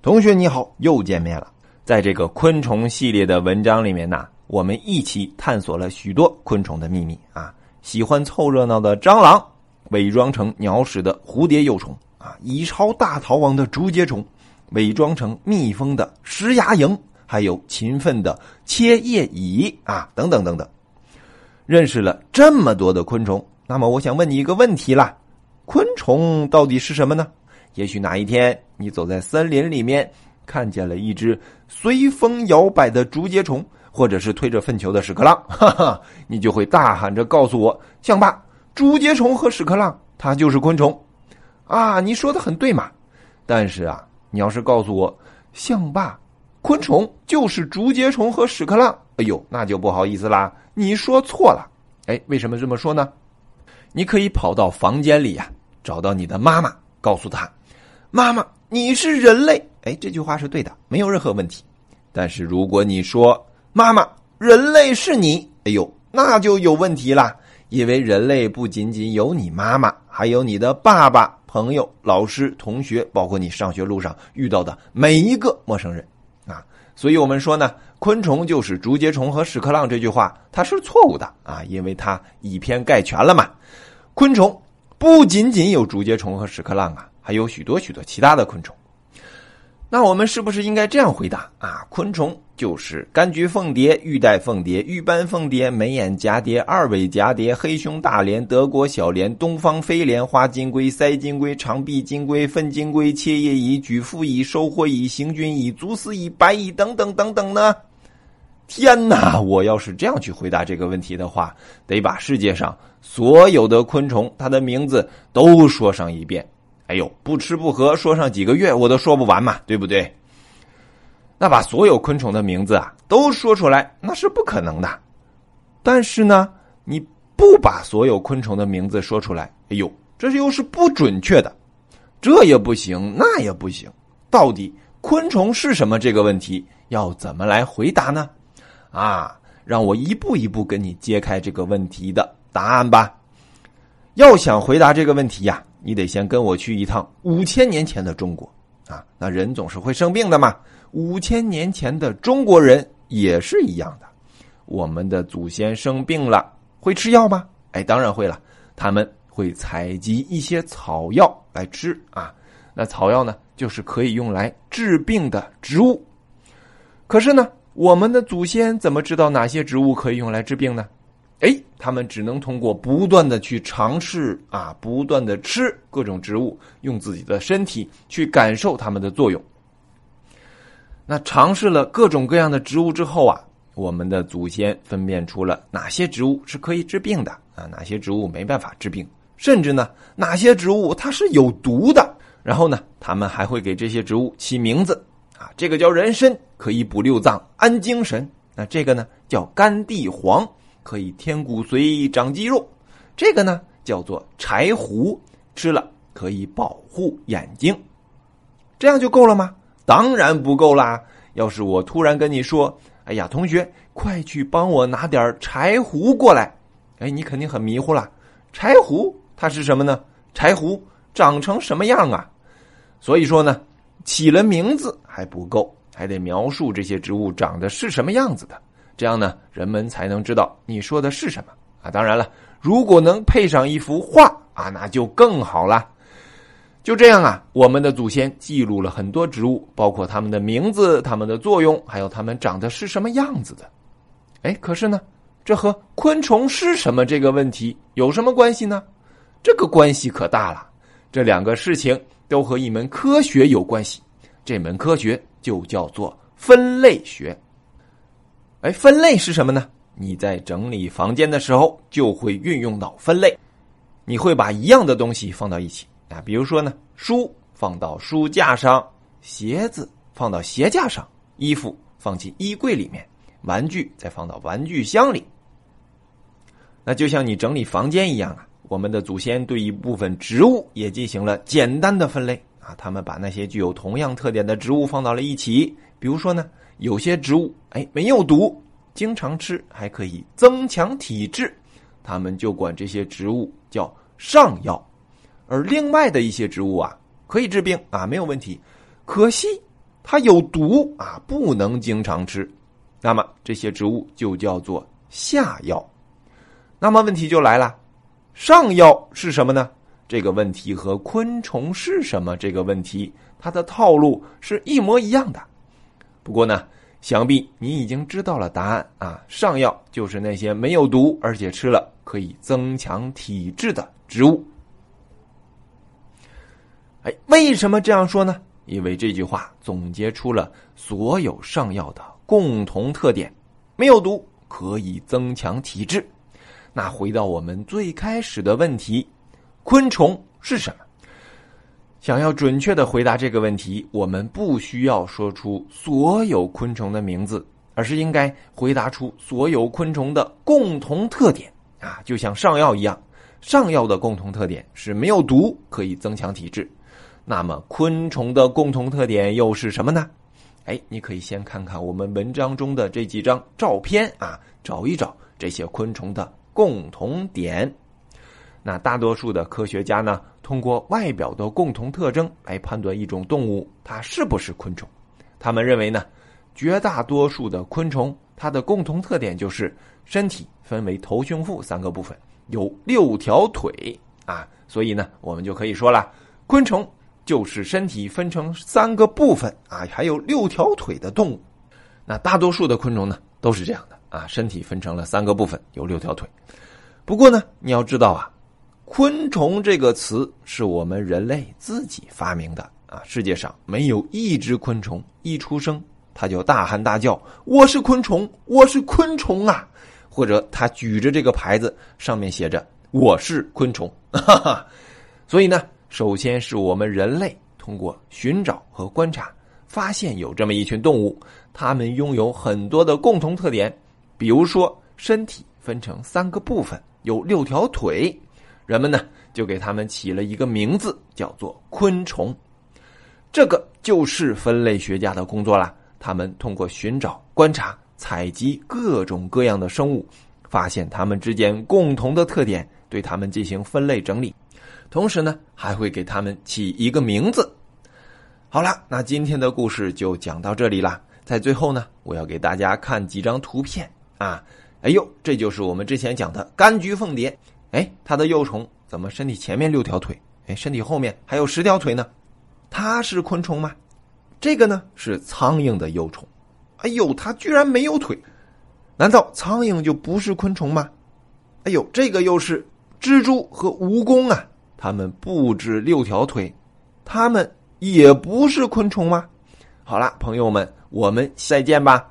同学你好，又见面了。在这个昆虫系列的文章里面呢，我们一起探索了许多昆虫的秘密啊。喜欢凑热闹的蟑螂，伪装成鸟屎的蝴蝶幼虫啊，蚁巢大逃亡的竹节虫，伪装成蜜蜂的石牙蝇，还有勤奋的切叶蚁啊，等等等等。认识了这么多的昆虫，那么我想问你一个问题啦：昆虫到底是什么呢？也许哪一天你走在森林里面，看见了一只随风摇摆的竹节虫，或者是推着粪球的屎壳郎，哈哈，你就会大喊着告诉我：“象爸，竹节虫和屎壳郎，它就是昆虫。”啊，你说的很对嘛。但是啊，你要是告诉我，象爸，昆虫就是竹节虫和屎壳郎，哎呦，那就不好意思啦，你说错了。哎，为什么这么说呢？你可以跑到房间里呀，找到你的妈妈，告诉她。妈妈，你是人类，哎，这句话是对的，没有任何问题。但是如果你说妈妈，人类是你，哎呦，那就有问题啦。因为人类不仅仅有你妈妈，还有你的爸爸、朋友、老师、同学，包括你上学路上遇到的每一个陌生人啊。所以我们说呢，昆虫就是竹节虫和屎壳郎这句话，它是错误的啊，因为它以偏概全了嘛。昆虫不仅仅有竹节虫和屎壳郎啊。还有许多许多其他的昆虫，那我们是不是应该这样回答啊？昆虫就是柑橘凤蝶、玉带凤蝶、玉斑凤蝶、眉眼蛱蝶、二尾蛱蝶、黑胸大莲、德国小莲、东方飞莲、花金龟、腮金龟、长臂金龟、粪金龟、切叶蚁、举腹蚁、收获蚁、行军蚁、足丝蚁、白蚁等等等等呢？天哪！我要是这样去回答这个问题的话，得把世界上所有的昆虫它的名字都说上一遍。哎呦，不吃不喝说上几个月我都说不完嘛，对不对？那把所有昆虫的名字啊都说出来，那是不可能的。但是呢，你不把所有昆虫的名字说出来，哎呦，这又是不准确的，这也不行，那也不行。到底昆虫是什么？这个问题要怎么来回答呢？啊，让我一步一步跟你揭开这个问题的答案吧。要想回答这个问题呀。你得先跟我去一趟五千年前的中国啊！那人总是会生病的嘛。五千年前的中国人也是一样的。我们的祖先生病了，会吃药吗？哎，当然会了。他们会采集一些草药来吃啊。那草药呢，就是可以用来治病的植物。可是呢，我们的祖先怎么知道哪些植物可以用来治病呢？哎，他们只能通过不断的去尝试啊，不断的吃各种植物，用自己的身体去感受它们的作用。那尝试了各种各样的植物之后啊，我们的祖先分辨出了哪些植物是可以治病的啊，哪些植物没办法治病，甚至呢，哪些植物它是有毒的。然后呢，他们还会给这些植物起名字啊，这个叫人参，可以补六脏、安精神；那这个呢，叫甘地黄。可以添骨髓、长肌肉，这个呢叫做柴胡，吃了可以保护眼睛，这样就够了吗？当然不够啦！要是我突然跟你说：“哎呀，同学，快去帮我拿点柴胡过来！”哎，你肯定很迷糊了。柴胡它是什么呢？柴胡长成什么样啊？所以说呢，起了名字还不够，还得描述这些植物长得是什么样子的。这样呢，人们才能知道你说的是什么啊！当然了，如果能配上一幅画啊，那就更好了。就这样啊，我们的祖先记录了很多植物，包括它们的名字、它们的作用，还有它们长得是什么样子的。哎，可是呢，这和昆虫是什么这个问题有什么关系呢？这个关系可大了。这两个事情都和一门科学有关系，这门科学就叫做分类学。哎，分类是什么呢？你在整理房间的时候就会运用到分类，你会把一样的东西放到一起啊，比如说呢，书放到书架上，鞋子放到鞋架上，衣服放进衣柜里面，玩具再放到玩具箱里。那就像你整理房间一样啊，我们的祖先对一部分植物也进行了简单的分类啊，他们把那些具有同样特点的植物放到了一起，比如说呢。有些植物哎没有毒，经常吃还可以增强体质，他们就管这些植物叫上药。而另外的一些植物啊可以治病啊没有问题，可惜它有毒啊，不能经常吃。那么这些植物就叫做下药。那么问题就来了，上药是什么呢？这个问题和昆虫是什么这个问题，它的套路是一模一样的。不过呢，想必你已经知道了答案啊！上药就是那些没有毒，而且吃了可以增强体质的植物。哎，为什么这样说呢？因为这句话总结出了所有上药的共同特点：没有毒，可以增强体质。那回到我们最开始的问题，昆虫是什么？想要准确的回答这个问题，我们不需要说出所有昆虫的名字，而是应该回答出所有昆虫的共同特点啊！就像上药一样，上药的共同特点是没有毒，可以增强体质。那么昆虫的共同特点又是什么呢？哎，你可以先看看我们文章中的这几张照片啊，找一找这些昆虫的共同点。那大多数的科学家呢，通过外表的共同特征来判断一种动物它是不是昆虫。他们认为呢，绝大多数的昆虫它的共同特点就是身体分为头、胸、腹三个部分，有六条腿啊。所以呢，我们就可以说了，昆虫就是身体分成三个部分啊，还有六条腿的动物。那大多数的昆虫呢，都是这样的啊，身体分成了三个部分，有六条腿。不过呢，你要知道啊。昆虫这个词是我们人类自己发明的啊！世界上没有一只昆虫一出生它就大喊大叫“我是昆虫，我是昆虫啊”，或者它举着这个牌子上面写着“我是昆虫”。哈哈。所以呢，首先是我们人类通过寻找和观察，发现有这么一群动物，它们拥有很多的共同特点，比如说身体分成三个部分，有六条腿。人们呢就给他们起了一个名字，叫做昆虫。这个就是分类学家的工作啦。他们通过寻找、观察、采集各种各样的生物，发现它们之间共同的特点，对它们进行分类整理，同时呢还会给它们起一个名字。好了，那今天的故事就讲到这里啦。在最后呢，我要给大家看几张图片啊。哎呦，这就是我们之前讲的柑橘凤蝶。哎，它的幼虫怎么身体前面六条腿？哎，身体后面还有十条腿呢？它是昆虫吗？这个呢是苍蝇的幼虫。哎呦，它居然没有腿！难道苍蝇就不是昆虫吗？哎呦，这个又是蜘蛛和蜈蚣啊！它们不止六条腿，它们也不是昆虫吗？好了，朋友们，我们再见吧。